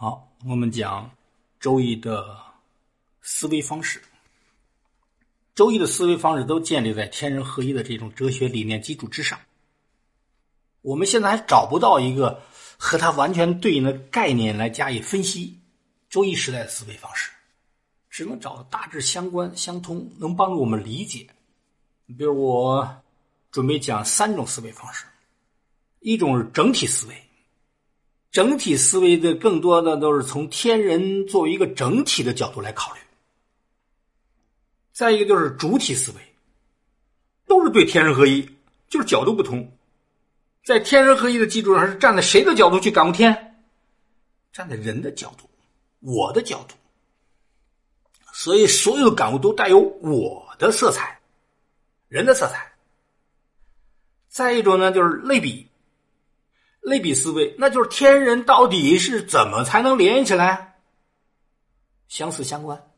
好，我们讲《周易》的思维方式。《周易》的思维方式都建立在天人合一的这种哲学理念基础之上。我们现在还找不到一个和它完全对应的概念来加以分析《周易》时代的思维方式，只能找大致相关、相通，能帮助我们理解。比如，我准备讲三种思维方式，一种是整体思维。整体思维的更多的都是从天人作为一个整体的角度来考虑。再一个就是主体思维，都是对天人合一，就是角度不同。在天人合一的基础上，是站在谁的角度去感悟天？站在人的角度，我的角度。所以，所有的感悟都带有我的色彩，人的色彩。再一种呢，就是类比。类比思维，那就是天人到底是怎么才能联系起来？相似相关，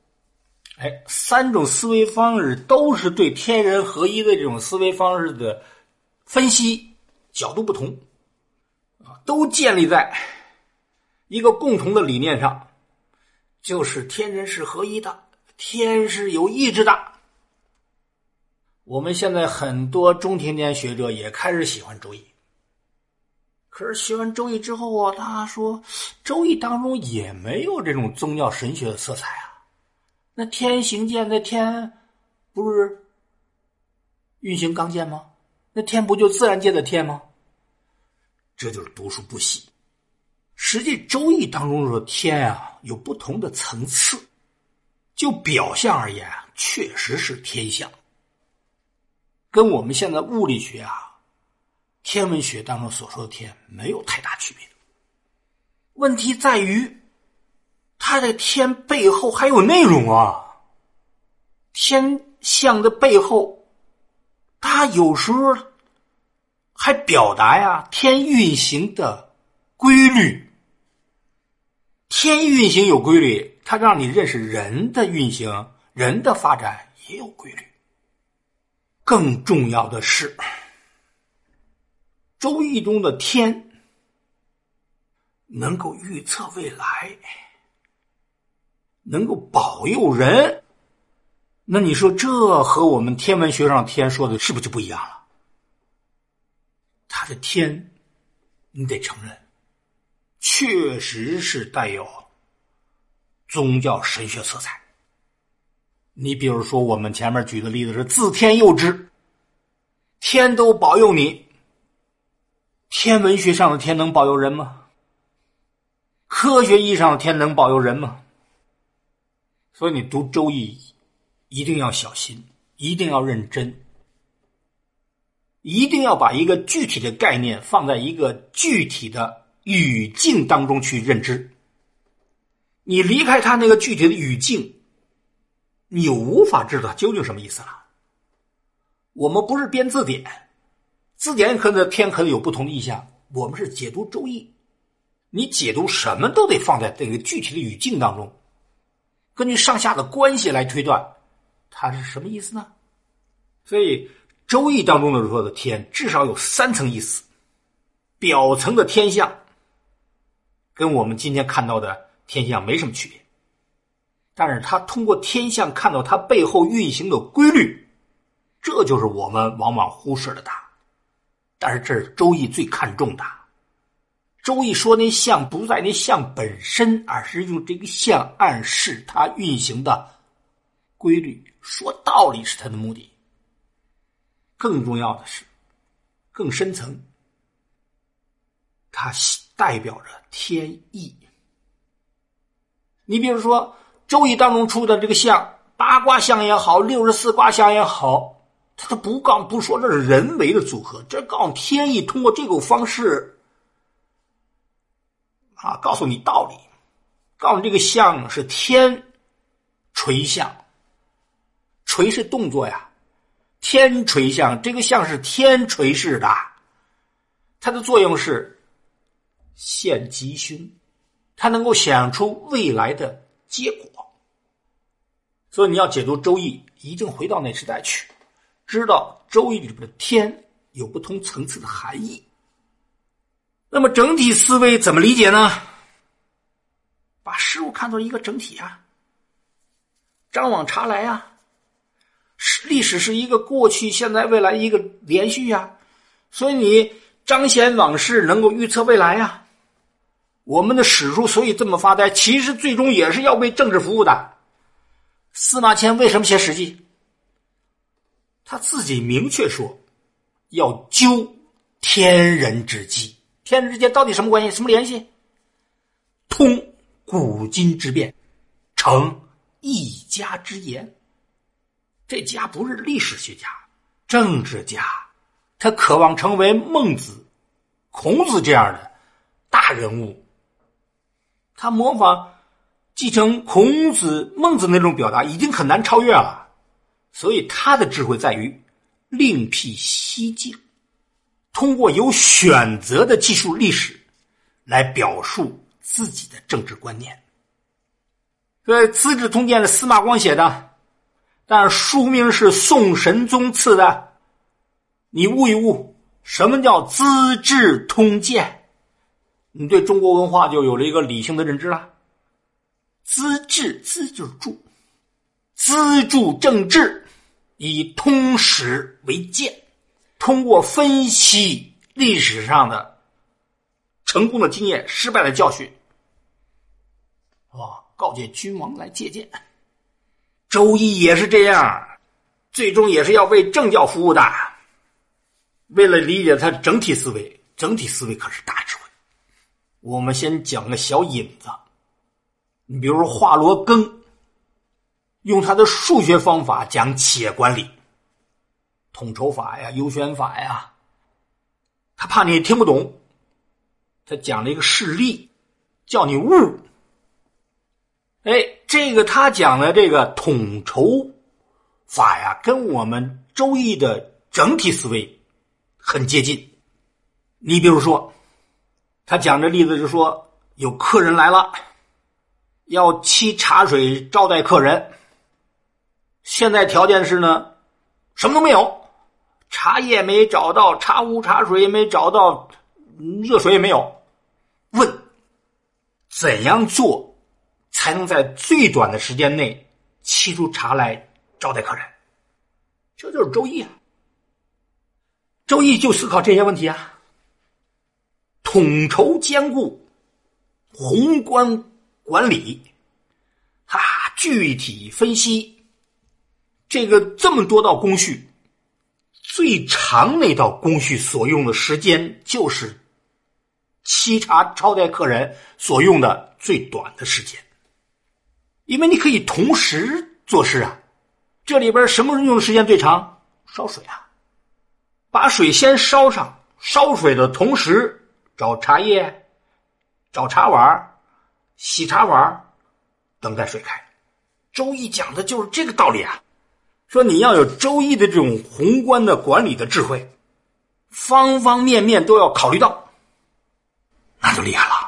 哎，三种思维方式都是对天人合一的这种思维方式的分析角度不同，啊，都建立在一个共同的理念上，就是天人是合一的，天是有意志的。我们现在很多中天天学者也开始喜欢周易。可是学完《周易》之后啊，他说，《周易》当中也没有这种宗教神学的色彩啊。那天行健，那天不是运行刚健吗？那天不就自然界的天吗？这就是读书不细。实际《周易》当中说天啊，有不同的层次。就表象而言，确实是天象，跟我们现在物理学啊。天文学当中所说的天没有太大区别，问题在于，它的天背后还有内容啊。天象的背后，它有时候还表达呀天运行的规律。天运行有规律，它让你认识人的运行，人的发展也有规律。更重要的是。周易中的天能够预测未来，能够保佑人，那你说这和我们天文学上天说的是不是就不一样了？他的天，你得承认，确实是带有宗教神学色彩。你比如说，我们前面举的例子是自天佑之，天都保佑你。天文学上的天能保佑人吗？科学意义上的天能保佑人吗？所以你读《周易》一定要小心，一定要认真，一定要把一个具体的概念放在一个具体的语境当中去认知。你离开他那个具体的语境，你无法知道究竟什么意思了。我们不是编字典。字典和的天可能有不同的意象，我们是解读周易，你解读什么都得放在这个具体的语境当中，根据上下的关系来推断，它是什么意思呢？所以周易当中的说的天至少有三层意思，表层的天象跟我们今天看到的天象没什么区别，但是他通过天象看到它背后运行的规律，这就是我们往往忽视了的。但是这是周易最看重的。周易说那象不在那象本身，而是用这个象暗示它运行的规律，说道理是它的目的。更重要的是，更深层，它代表着天意。你比如说，周易当中出的这个象，八卦象也好，六十四卦象也好。他不告不说这是人为的组合，这告诉天意通过这种方式啊，告诉你道理，告诉你这个象是天垂象，垂是动作呀，天垂象，这个象是天垂式的，它的作用是现吉凶，它能够想出未来的结果，所以你要解读周易，一定回到那时代去。知道《周易》里边的天有不同层次的含义，那么整体思维怎么理解呢？把事物看作一个整体啊，张网查来啊，是历史是一个过去、现在、未来一个连续呀，所以你彰显往事，能够预测未来呀。我们的史书所以这么发呆，其实最终也是要为政治服务的。司马迁为什么写《史记》？他自己明确说，要究天人之机。天人之间到底什么关系？什么联系？通古今之变，成一家之言。这家不是历史学家、政治家，他渴望成为孟子、孔子这样的大人物。他模仿、继承孔子、孟子那种表达，已经很难超越了。所以他的智慧在于另辟蹊径，通过有选择的技术历史，来表述自己的政治观念。所以《资治通鉴》是司马光写的，但书名是宋神宗赐的。你悟一悟，什么叫《资治通鉴》？你对中国文化就有了一个理性的认知了。资治，资就是助，资助政治，以通史为鉴，通过分析历史上的成功的经验、失败的教训，啊，告诫君王来借鉴。周易也是这样，最终也是要为政教服务的。为了理解他整体思维，整体思维可是大智慧。我们先讲个小引子，你比如说华罗庚，用他的数学方法讲企业管理，统筹法呀、优选法呀，他怕你听不懂，他讲了一个事例，叫你悟。哎，这个他讲的这个统筹法呀，跟我们周易的整体思维很接近。你比如说。他讲这例子就说，有客人来了，要沏茶水招待客人。现在条件是呢，什么都没有，茶叶没找到，茶壶茶水也没找到，热水也没有。问，怎样做才能在最短的时间内沏出茶来招待客人？这就是周易啊。周易就思考这些问题啊。统筹兼顾，宏观管理，啊，具体分析，这个这么多道工序，最长那道工序所用的时间就是沏茶招待客人所用的最短的时间，因为你可以同时做事啊。这里边什么用的时间最长？烧水啊，把水先烧上，烧水的同时。找茶叶，找茶碗，洗茶碗，等待水开。周易讲的就是这个道理啊！说你要有周易的这种宏观的管理的智慧，方方面面都要考虑到，那就厉害了。